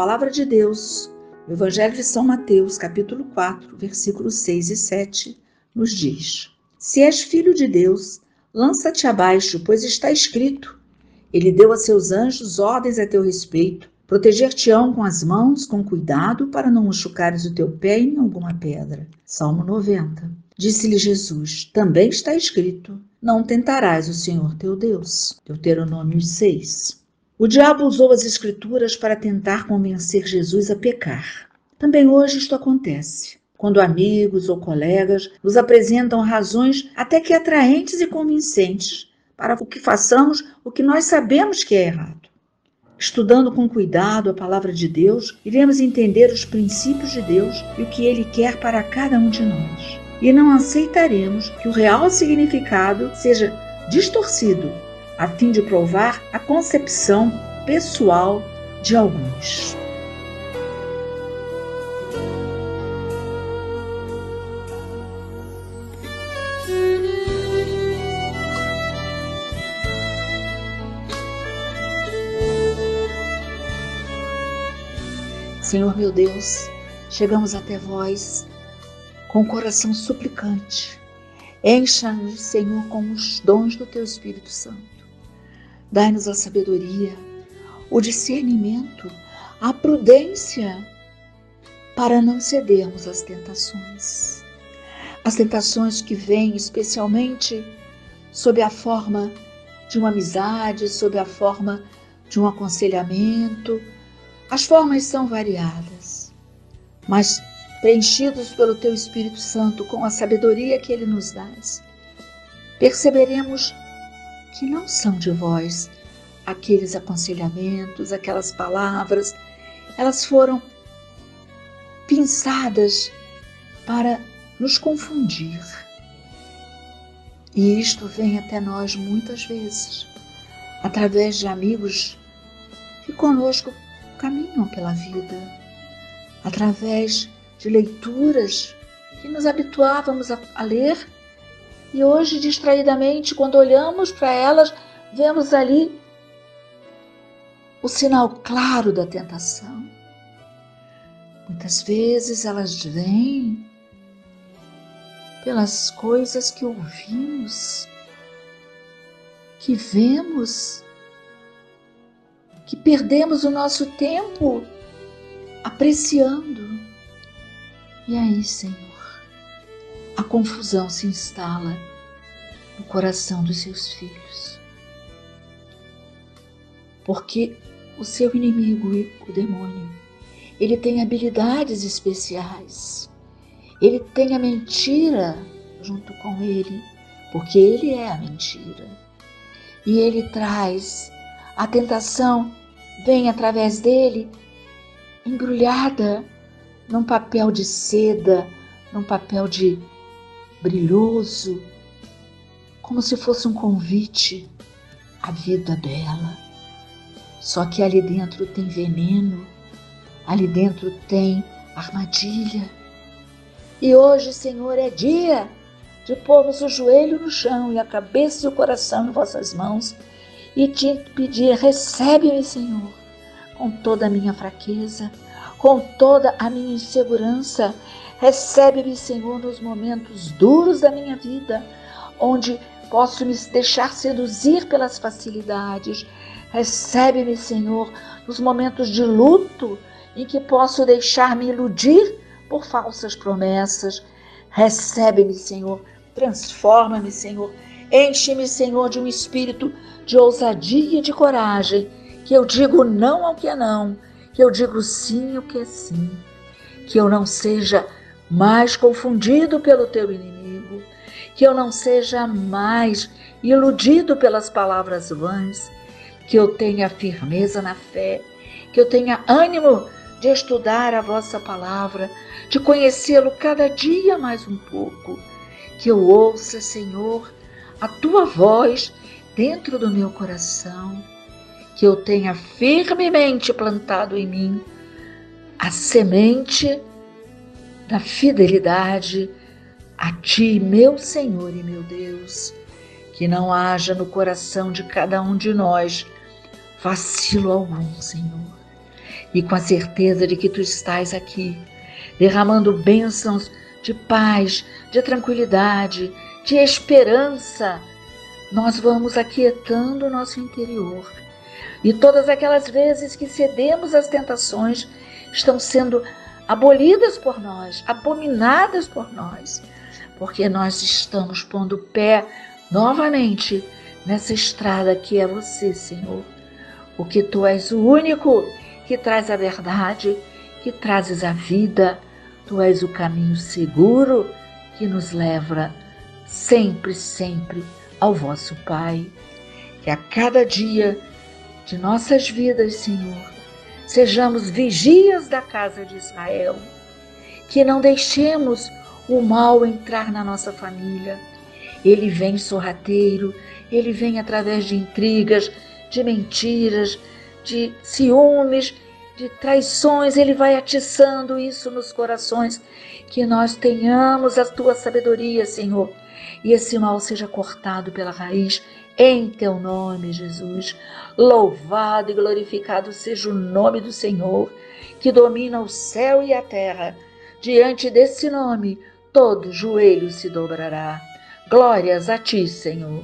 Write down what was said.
palavra de Deus, o Evangelho de São Mateus, capítulo 4, versículos 6 e 7, nos diz: Se és filho de Deus, lança-te abaixo, pois está escrito: Ele deu a seus anjos ordens a teu respeito, proteger-te-ão com as mãos, com cuidado, para não machucares o teu pé em alguma pedra. Salmo 90. Disse-lhe Jesus: Também está escrito: Não tentarás o Senhor teu Deus. Deuteronômio 6. O diabo usou as Escrituras para tentar convencer Jesus a pecar. Também hoje isto acontece. Quando amigos ou colegas nos apresentam razões até que atraentes e convincentes para o que façamos o que nós sabemos que é errado. Estudando com cuidado a palavra de Deus, iremos entender os princípios de Deus e o que Ele quer para cada um de nós. E não aceitaremos que o real significado seja distorcido a fim de provar a concepção pessoal de alguns. Senhor meu Deus, chegamos até vós com o coração suplicante. Encha-nos, Senhor, com os dons do teu Espírito Santo. Dai-nos a sabedoria, o discernimento, a prudência para não cedermos às tentações. As tentações que vêm especialmente sob a forma de uma amizade, sob a forma de um aconselhamento. As formas são variadas, mas preenchidos pelo Teu Espírito Santo com a sabedoria que Ele nos dá, perceberemos que não são de vós aqueles aconselhamentos, aquelas palavras, elas foram pensadas para nos confundir. E isto vem até nós muitas vezes, através de amigos que conosco caminham pela vida, através de leituras que nos habituávamos a, ler e hoje, distraidamente, quando olhamos para elas, vemos ali o sinal claro da tentação. Muitas vezes elas vêm pelas coisas que ouvimos, que vemos, que perdemos o nosso tempo apreciando. E aí, Senhor, a confusão se instala no coração dos seus filhos. Porque o seu inimigo, o demônio, ele tem habilidades especiais. Ele tem a mentira junto com ele, porque ele é a mentira. E ele traz a tentação, vem através dele, embrulhada num papel de seda, num papel de brilhoso, como se fosse um convite à vida bela. Só que ali dentro tem veneno, ali dentro tem armadilha. E hoje, Senhor, é dia de pormos o joelho no chão e a cabeça e o coração em vossas mãos e te pedir: recebe-me, Senhor, com toda a minha fraqueza, com toda a minha insegurança Recebe-me, Senhor, nos momentos duros da minha vida, onde posso me deixar seduzir pelas facilidades. Recebe-me, Senhor, nos momentos de luto, em que posso deixar-me iludir por falsas promessas. Recebe-me, Senhor, transforma-me, Senhor, enche-me, Senhor, de um espírito de ousadia e de coragem, que eu digo não ao que é não, que eu digo sim ao que é sim, que eu não seja mais confundido pelo teu inimigo, que eu não seja mais iludido pelas palavras vãs, que eu tenha firmeza na fé, que eu tenha ânimo de estudar a vossa palavra, de conhecê-lo cada dia mais um pouco, que eu ouça, Senhor, a tua voz dentro do meu coração, que eu tenha firmemente plantado em mim a semente da fidelidade a Ti, meu Senhor e meu Deus, que não haja no coração de cada um de nós vacilo algum, Senhor. e com a certeza de que tu estás aqui, derramando bênçãos de paz, de tranquilidade, de esperança, nós vamos aquietando o nosso interior. E todas aquelas vezes que cedemos às tentações estão sendo abolidas por nós, abominadas por nós, porque nós estamos pondo o pé novamente nessa estrada que é você, Senhor. Porque tu és o único que traz a verdade, que trazes a vida, tu és o caminho seguro que nos leva sempre, sempre ao vosso Pai. Que a cada dia de nossas vidas, Senhor, sejamos vigias da casa de Israel, que não deixemos o mal entrar na nossa família. Ele vem sorrateiro, ele vem através de intrigas, de mentiras, de ciúmes, de traições, ele vai atiçando isso nos corações. Que nós tenhamos a tua sabedoria, Senhor, e esse mal seja cortado pela raiz, em teu nome, Jesus. Louvado e glorificado seja o nome do Senhor, que domina o céu e a terra. Diante desse nome, todo joelho se dobrará. Glórias a ti, Senhor.